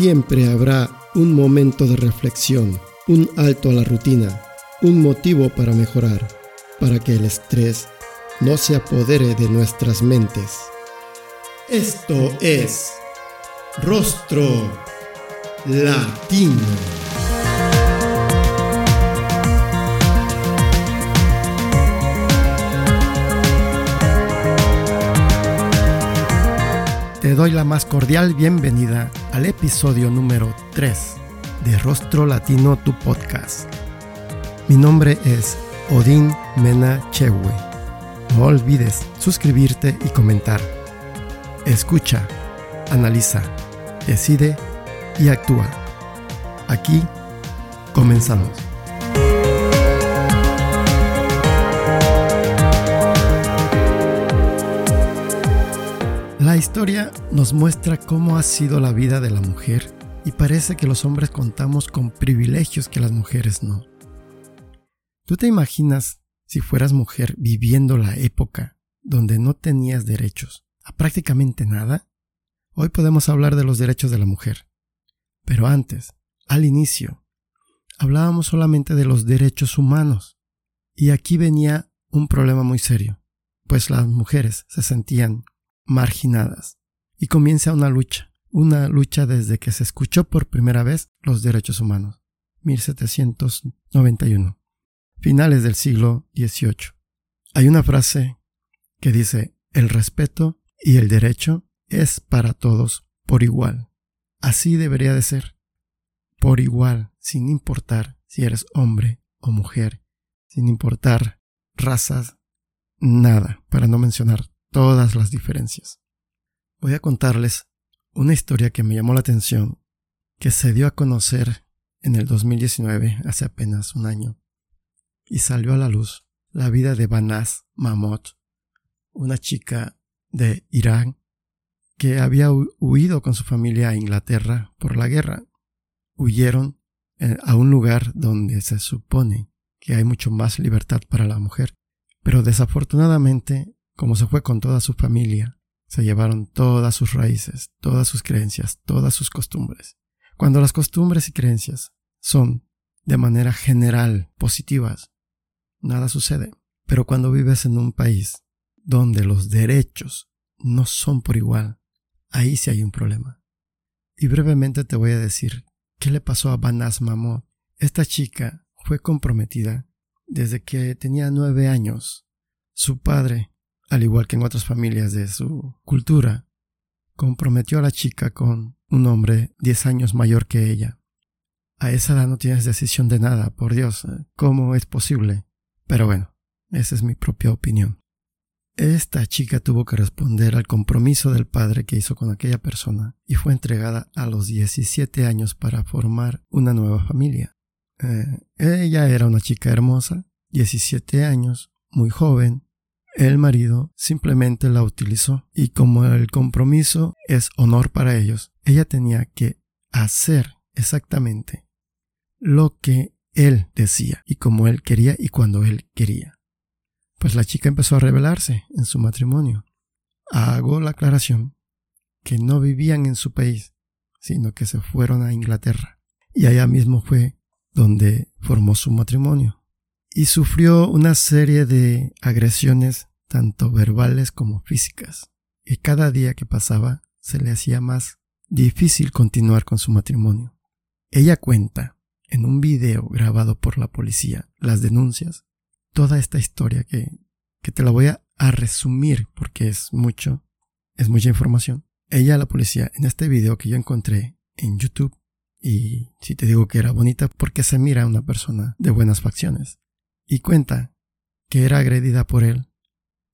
Siempre habrá un momento de reflexión, un alto a la rutina, un motivo para mejorar, para que el estrés no se apodere de nuestras mentes. Esto es Rostro Latino. Te doy la más cordial bienvenida al episodio número 3 de Rostro Latino, tu podcast. Mi nombre es Odín Mena Chewe. No olvides suscribirte y comentar. Escucha, analiza, decide y actúa. Aquí comenzamos. La historia nos muestra cómo ha sido la vida de la mujer y parece que los hombres contamos con privilegios que las mujeres no. ¿Tú te imaginas si fueras mujer viviendo la época donde no tenías derechos a prácticamente nada? Hoy podemos hablar de los derechos de la mujer. Pero antes, al inicio, hablábamos solamente de los derechos humanos. Y aquí venía un problema muy serio, pues las mujeres se sentían marginadas. Y comienza una lucha, una lucha desde que se escuchó por primera vez los derechos humanos, 1791, finales del siglo XVIII. Hay una frase que dice, el respeto y el derecho es para todos por igual. Así debería de ser. Por igual, sin importar si eres hombre o mujer, sin importar razas, nada, para no mencionar todas las diferencias. Voy a contarles una historia que me llamó la atención, que se dio a conocer en el 2019, hace apenas un año, y salió a la luz la vida de Banaz Mahmoud, una chica de Irán que había huido con su familia a Inglaterra por la guerra. Huyeron eh, a un lugar donde se supone que hay mucho más libertad para la mujer, pero desafortunadamente como se fue con toda su familia, se llevaron todas sus raíces, todas sus creencias, todas sus costumbres. Cuando las costumbres y creencias son de manera general positivas, nada sucede. Pero cuando vives en un país donde los derechos no son por igual, ahí sí hay un problema. Y brevemente te voy a decir qué le pasó a Banas Mamó. Esta chica fue comprometida desde que tenía nueve años. Su padre al igual que en otras familias de su cultura, comprometió a la chica con un hombre diez años mayor que ella. A esa edad no tienes decisión de nada, por Dios, ¿cómo es posible? Pero bueno, esa es mi propia opinión. Esta chica tuvo que responder al compromiso del padre que hizo con aquella persona y fue entregada a los 17 años para formar una nueva familia. Eh, ella era una chica hermosa, 17 años, muy joven, el marido simplemente la utilizó y como el compromiso es honor para ellos, ella tenía que hacer exactamente lo que él decía y como él quería y cuando él quería. Pues la chica empezó a rebelarse en su matrimonio. Hago la aclaración que no vivían en su país, sino que se fueron a Inglaterra. Y allá mismo fue donde formó su matrimonio y sufrió una serie de agresiones tanto verbales como físicas, y cada día que pasaba se le hacía más difícil continuar con su matrimonio. Ella cuenta, en un video grabado por la policía, las denuncias, toda esta historia que, que te la voy a, resumir porque es mucho, es mucha información. Ella, la policía, en este video que yo encontré en YouTube, y si te digo que era bonita porque se mira a una persona de buenas facciones, y cuenta que era agredida por él,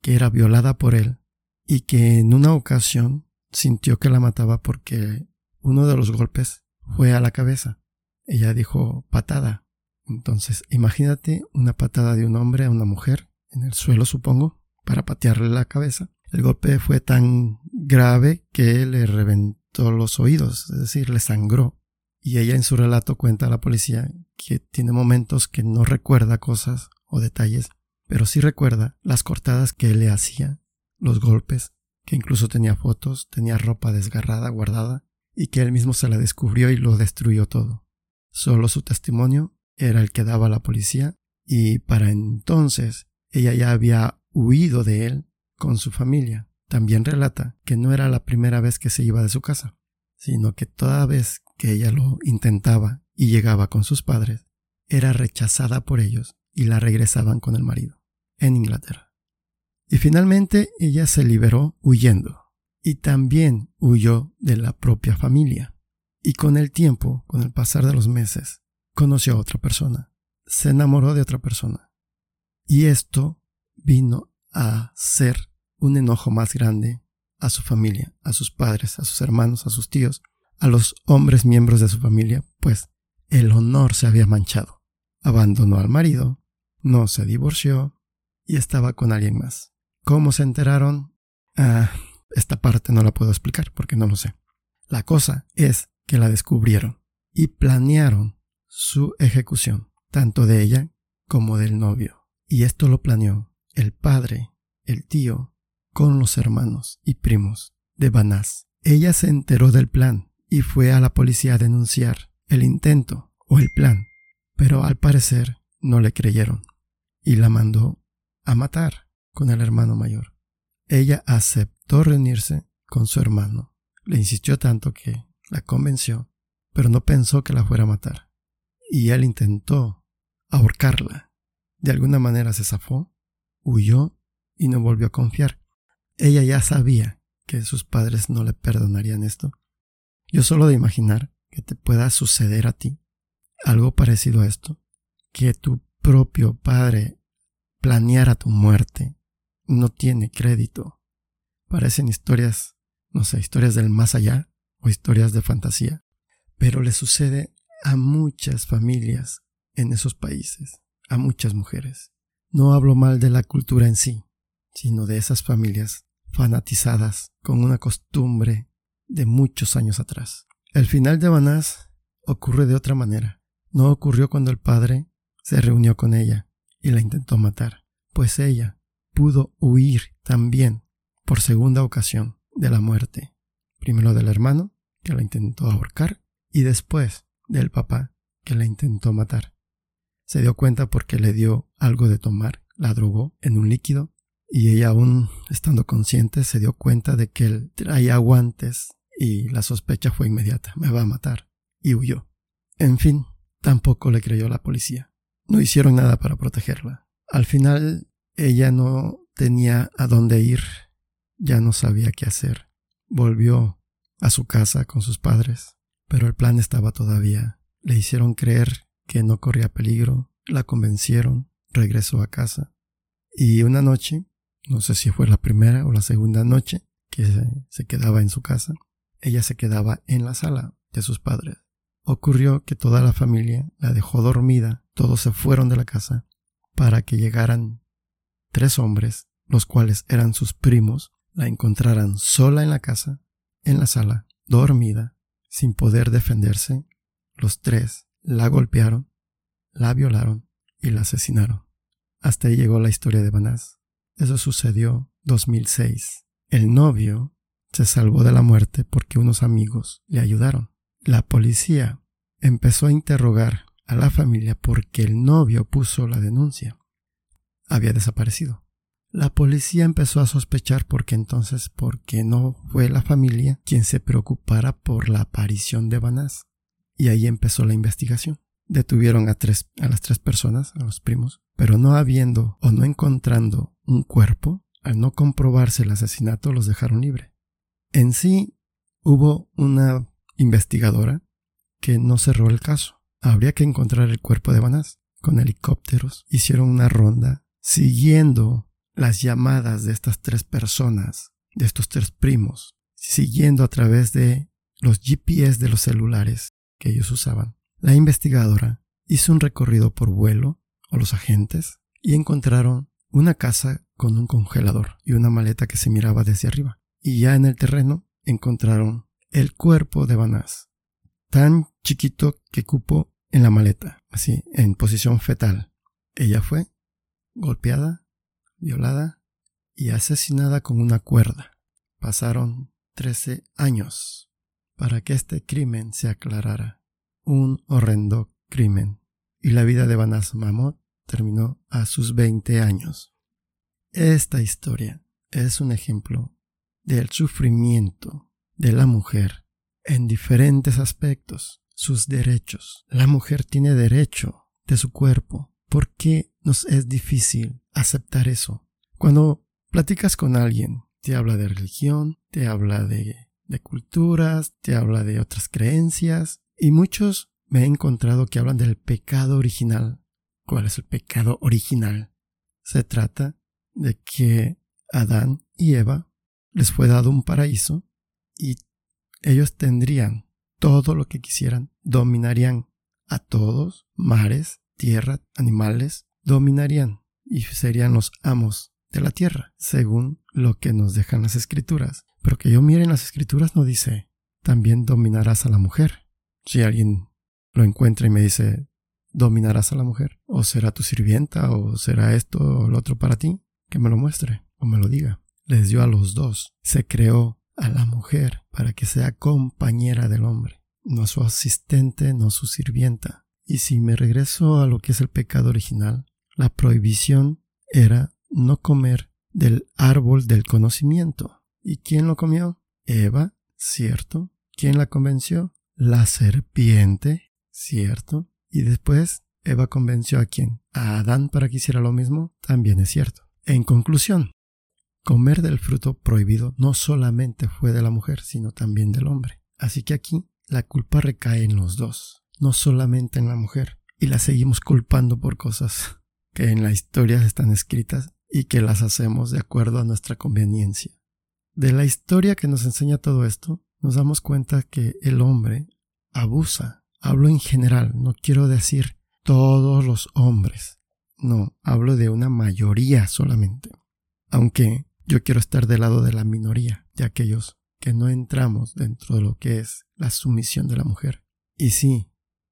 que era violada por él y que en una ocasión sintió que la mataba porque uno de los golpes fue a la cabeza. Ella dijo patada. Entonces, imagínate una patada de un hombre a una mujer, en el suelo supongo, para patearle la cabeza. El golpe fue tan grave que le reventó los oídos, es decir, le sangró. Y ella en su relato cuenta a la policía que tiene momentos que no recuerda cosas o detalles, pero sí recuerda las cortadas que él le hacía, los golpes, que incluso tenía fotos, tenía ropa desgarrada guardada, y que él mismo se la descubrió y lo destruyó todo. Solo su testimonio era el que daba la policía y para entonces ella ya había huido de él con su familia. También relata que no era la primera vez que se iba de su casa, sino que toda vez que ella lo intentaba y llegaba con sus padres, era rechazada por ellos y la regresaban con el marido, en Inglaterra. Y finalmente ella se liberó huyendo, y también huyó de la propia familia. Y con el tiempo, con el pasar de los meses, conoció a otra persona, se enamoró de otra persona. Y esto vino a ser un enojo más grande a su familia, a sus padres, a sus hermanos, a sus tíos, a los hombres miembros de su familia, pues el honor se había manchado. Abandonó al marido, no se divorció y estaba con alguien más. ¿Cómo se enteraron? Ah, esta parte no la puedo explicar porque no lo sé. La cosa es que la descubrieron y planearon su ejecución, tanto de ella como del novio. Y esto lo planeó el padre, el tío, con los hermanos y primos de Banás. Ella se enteró del plan y fue a la policía a denunciar el intento o el plan, pero al parecer no le creyeron y la mandó a matar con el hermano mayor. Ella aceptó reunirse con su hermano. Le insistió tanto que la convenció, pero no pensó que la fuera a matar. Y él intentó ahorcarla. De alguna manera se zafó, huyó y no volvió a confiar. Ella ya sabía que sus padres no le perdonarían esto. Yo solo de imaginar que te pueda suceder a ti algo parecido a esto, que tu propio padre planeara tu muerte, no tiene crédito. Parecen historias, no sé, historias del más allá o historias de fantasía, pero le sucede a muchas familias en esos países, a muchas mujeres. No hablo mal de la cultura en sí, sino de esas familias fanatizadas con una costumbre de muchos años atrás. El final de Banás ocurre de otra manera. No ocurrió cuando el padre se reunió con ella y la intentó matar, pues ella pudo huir también por segunda ocasión de la muerte, primero del hermano, que la intentó ahorcar, y después del papá, que la intentó matar. Se dio cuenta porque le dio algo de tomar, la drogó en un líquido, y ella aún estando consciente se dio cuenta de que él traía guantes y la sospecha fue inmediata, me va a matar, y huyó. En fin, tampoco le creyó la policía. No hicieron nada para protegerla. Al final, ella no tenía a dónde ir, ya no sabía qué hacer. Volvió a su casa con sus padres, pero el plan estaba todavía. Le hicieron creer que no corría peligro, la convencieron, regresó a casa. Y una noche, no sé si fue la primera o la segunda noche que se quedaba en su casa, ella se quedaba en la sala de sus padres. Ocurrió que toda la familia la dejó dormida, todos se fueron de la casa para que llegaran tres hombres, los cuales eran sus primos, la encontraran sola en la casa, en la sala, dormida, sin poder defenderse. Los tres la golpearon, la violaron y la asesinaron. Hasta ahí llegó la historia de Banás. Eso sucedió 2006. El novio se salvó de la muerte porque unos amigos le ayudaron. La policía empezó a interrogar a la familia porque el novio puso la denuncia. Había desaparecido. La policía empezó a sospechar porque entonces porque no fue la familia quien se preocupara por la aparición de Banás. Y ahí empezó la investigación. Detuvieron a tres, a las tres personas, a los primos, pero no habiendo o no encontrando un cuerpo, al no comprobarse el asesinato los dejaron libre. En sí, hubo una investigadora que no cerró el caso. Habría que encontrar el cuerpo de Banás. Con helicópteros hicieron una ronda siguiendo las llamadas de estas tres personas, de estos tres primos, siguiendo a través de los GPS de los celulares que ellos usaban. La investigadora hizo un recorrido por vuelo, o los agentes, y encontraron una casa con un congelador y una maleta que se miraba desde arriba. Y ya en el terreno encontraron el cuerpo de Banás, tan chiquito que cupo en la maleta, así, en posición fetal. Ella fue golpeada, violada y asesinada con una cuerda. Pasaron 13 años para que este crimen se aclarara. Un horrendo crimen. Y la vida de Banas Mamot terminó a sus 20 años. Esta historia es un ejemplo del sufrimiento de la mujer en diferentes aspectos, sus derechos. La mujer tiene derecho de su cuerpo. ¿Por qué nos es difícil aceptar eso? Cuando platicas con alguien, te habla de religión, te habla de, culturas, te habla de otras creencias, y muchos me he encontrado que hablan del pecado original. ¿Cuál es el pecado original? Se trata de que Adán y Eva les fue dado un paraíso y ellos tendrían todo lo que quisieran, dominarían a todos, mares, tierra, animales, dominarían y serían los amos de la tierra, según lo que nos dejan las escrituras. Pero que yo mire en las escrituras no dice, también dominarás a la mujer. Si alguien lo encuentra y me dice, dominarás a la mujer, o será tu sirvienta, o será esto o lo otro para ti, que me lo muestre o me lo diga. Les dio a los dos. Se creó a la mujer para que sea compañera del hombre, no su asistente, no su sirvienta. Y si me regreso a lo que es el pecado original, la prohibición era no comer del árbol del conocimiento. ¿Y quién lo comió? Eva, cierto. ¿Quién la convenció? La serpiente, cierto. Y después Eva convenció a quién? A Adán para que hiciera lo mismo, también es cierto. En conclusión, comer del fruto prohibido no solamente fue de la mujer, sino también del hombre. Así que aquí la culpa recae en los dos, no solamente en la mujer. Y la seguimos culpando por cosas que en la historia están escritas y que las hacemos de acuerdo a nuestra conveniencia. De la historia que nos enseña todo esto, nos damos cuenta que el hombre abusa. Hablo en general, no quiero decir todos los hombres. No, hablo de una mayoría solamente. Aunque yo quiero estar del lado de la minoría, de aquellos que no entramos dentro de lo que es la sumisión de la mujer. Y sí,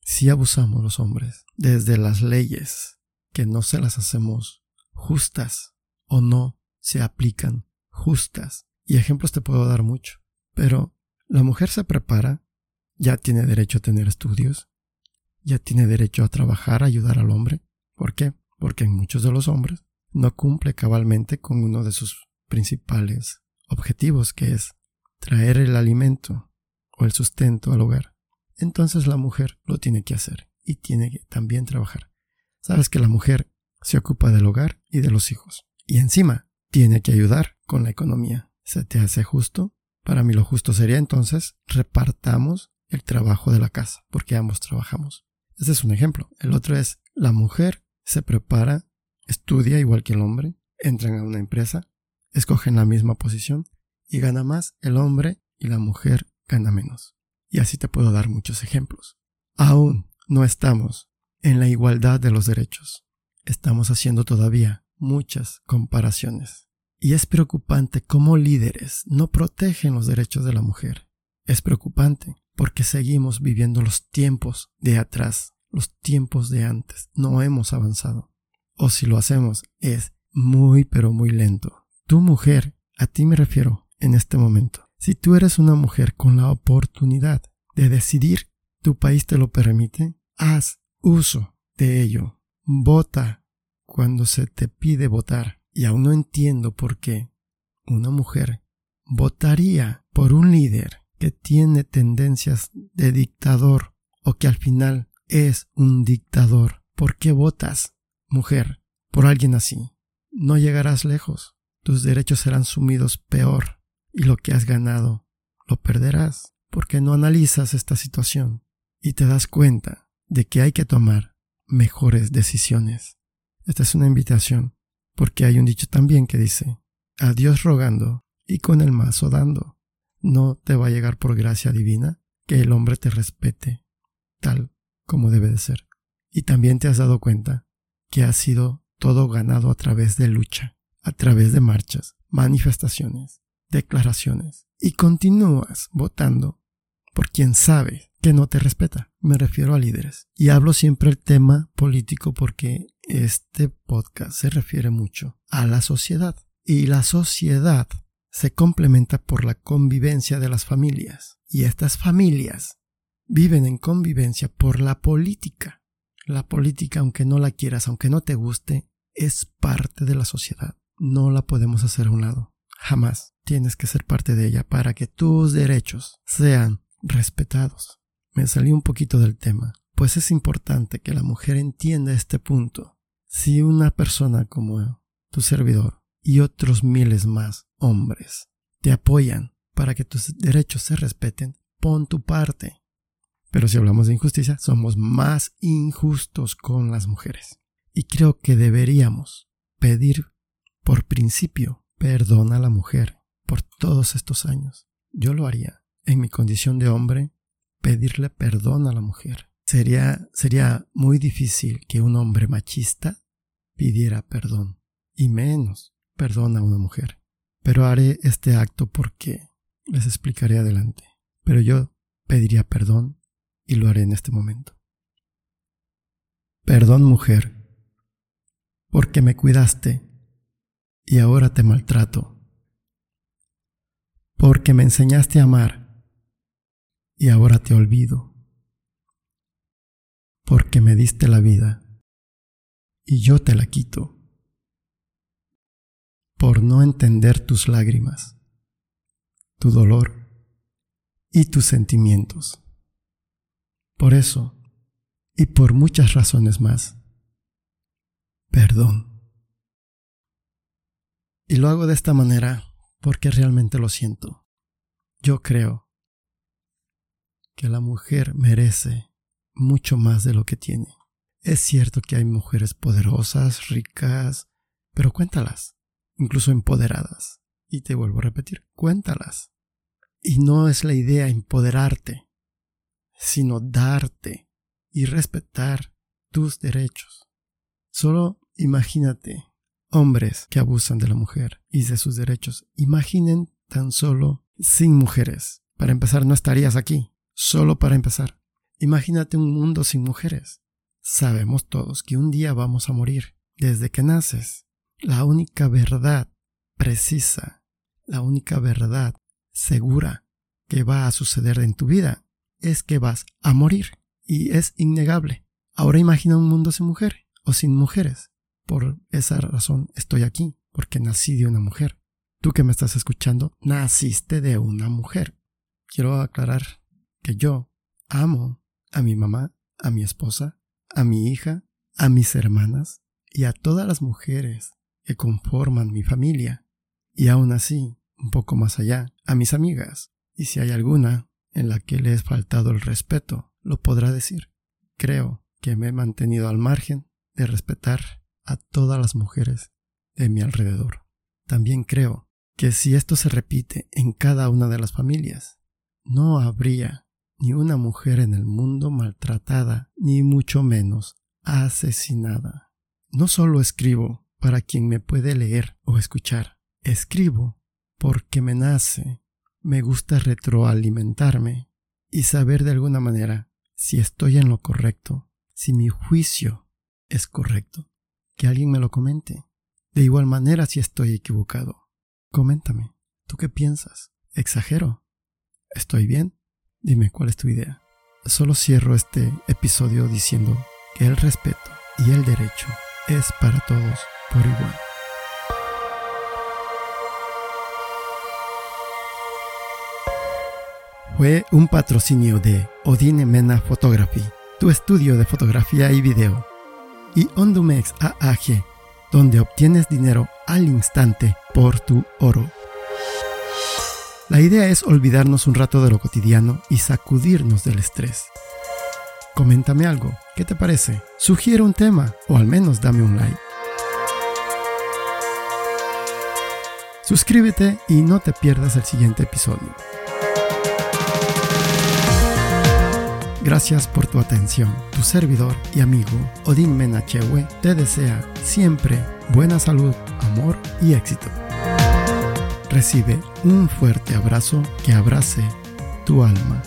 sí abusamos los hombres, desde las leyes, que no se las hacemos justas o no se aplican justas. Y ejemplos te puedo dar mucho. Pero la mujer se prepara, ya tiene derecho a tener estudios, ya tiene derecho a trabajar, a ayudar al hombre. ¿Por qué? Porque en muchos de los hombres no cumple cabalmente con uno de sus principales objetivos, que es traer el alimento o el sustento al hogar. Entonces la mujer lo tiene que hacer y tiene que también trabajar. Sabes que la mujer se ocupa del hogar y de los hijos. Y encima tiene que ayudar con la economía. ¿Se te hace justo? Para mí lo justo sería entonces repartamos el trabajo de la casa, porque ambos trabajamos. Este es un ejemplo. El otro es la mujer se prepara, estudia igual que el hombre, entran a una empresa, escogen la misma posición y gana más el hombre y la mujer gana menos. Y así te puedo dar muchos ejemplos. Aún no estamos en la igualdad de los derechos. Estamos haciendo todavía muchas comparaciones. Y es preocupante cómo líderes no protegen los derechos de la mujer. Es preocupante porque seguimos viviendo los tiempos de atrás, los tiempos de antes. No hemos avanzado. O si lo hacemos, es muy pero muy lento. Tu mujer, a ti me refiero en este momento. Si tú eres una mujer con la oportunidad de decidir, tu país te lo permite, haz uso de ello. Vota cuando se te pide votar. Y aún no entiendo por qué una mujer votaría por un líder que tiene tendencias de dictador o que al final es un dictador. ¿Por qué votas, mujer, por alguien así? No llegarás lejos. Tus derechos serán sumidos peor y lo que has ganado lo perderás porque no analizas esta situación y te das cuenta de que hay que tomar mejores decisiones. Esta es una invitación porque hay un dicho también que dice, a Dios rogando y con el mazo dando. No te va a llegar por gracia divina que el hombre te respete tal como debe de ser. Y también te has dado cuenta que ha sido todo ganado a través de lucha, a través de marchas, manifestaciones, declaraciones. Y continúas votando por quien sabe que no te respeta. Me refiero a líderes. Y hablo siempre el tema político porque este podcast se refiere mucho a la sociedad. Y la sociedad se complementa por la convivencia de las familias. Y estas familias viven en convivencia por la política. La política, aunque no la quieras, aunque no te guste, es parte de la sociedad. No la podemos hacer a un lado. Jamás tienes que ser parte de ella para que tus derechos sean respetados. Me salí un poquito del tema, pues es importante que la mujer entienda este punto. Si una persona como tu servidor y otros miles más hombres te apoyan para que tus derechos se respeten, pon tu parte. Pero si hablamos de injusticia, somos más injustos con las mujeres. Y creo que deberíamos pedir por principio perdón a la mujer por todos estos años. Yo lo haría. En mi condición de hombre, pedirle perdón a la mujer. Sería, sería muy difícil que un hombre machista pidiera perdón. Y menos perdón a una mujer. Pero haré este acto porque les explicaré adelante. Pero yo pediría perdón y lo haré en este momento. Perdón mujer, porque me cuidaste y ahora te maltrato. Porque me enseñaste a amar y ahora te olvido. Porque me diste la vida y yo te la quito. Por no entender tus lágrimas, tu dolor y tus sentimientos. Por eso, y por muchas razones más, perdón. Y lo hago de esta manera porque realmente lo siento. Yo creo que la mujer merece mucho más de lo que tiene. Es cierto que hay mujeres poderosas, ricas, pero cuéntalas, incluso empoderadas. Y te vuelvo a repetir, cuéntalas. Y no es la idea empoderarte, sino darte y respetar tus derechos. Solo imagínate hombres que abusan de la mujer y de sus derechos. Imaginen tan solo sin mujeres. Para empezar, no estarías aquí. Solo para empezar. Imagínate un mundo sin mujeres. Sabemos todos que un día vamos a morir. Desde que naces, la única verdad precisa, la única verdad segura que va a suceder en tu vida es que vas a morir. Y es innegable. Ahora imagina un mundo sin mujer o sin mujeres. Por esa razón estoy aquí, porque nací de una mujer. Tú que me estás escuchando, naciste de una mujer. Quiero aclarar que yo amo a mi mamá, a mi esposa, a mi hija, a mis hermanas y a todas las mujeres que conforman mi familia. Y aún así, un poco más allá, a mis amigas. Y si hay alguna en la que le he faltado el respeto, lo podrá decir. Creo que me he mantenido al margen de respetar a todas las mujeres de mi alrededor. También creo que si esto se repite en cada una de las familias, no habría ni una mujer en el mundo maltratada, ni mucho menos asesinada. No solo escribo para quien me puede leer o escuchar, escribo porque me nace, me gusta retroalimentarme y saber de alguna manera si estoy en lo correcto, si mi juicio es correcto que alguien me lo comente. De igual manera, si estoy equivocado, coméntame. ¿Tú qué piensas? ¿Exagero? ¿Estoy bien? Dime cuál es tu idea. Solo cierro este episodio diciendo que el respeto y el derecho es para todos por igual. Fue un patrocinio de Odine Mena Photography, tu estudio de fotografía y video y Ondumex AAG, donde obtienes dinero al instante por tu oro. La idea es olvidarnos un rato de lo cotidiano y sacudirnos del estrés. Coméntame algo, ¿qué te parece? Sugiere un tema o al menos dame un like. Suscríbete y no te pierdas el siguiente episodio. Gracias por tu atención. Tu servidor y amigo Odín Menachewe te desea siempre buena salud, amor y éxito. Recibe un fuerte abrazo que abrace tu alma.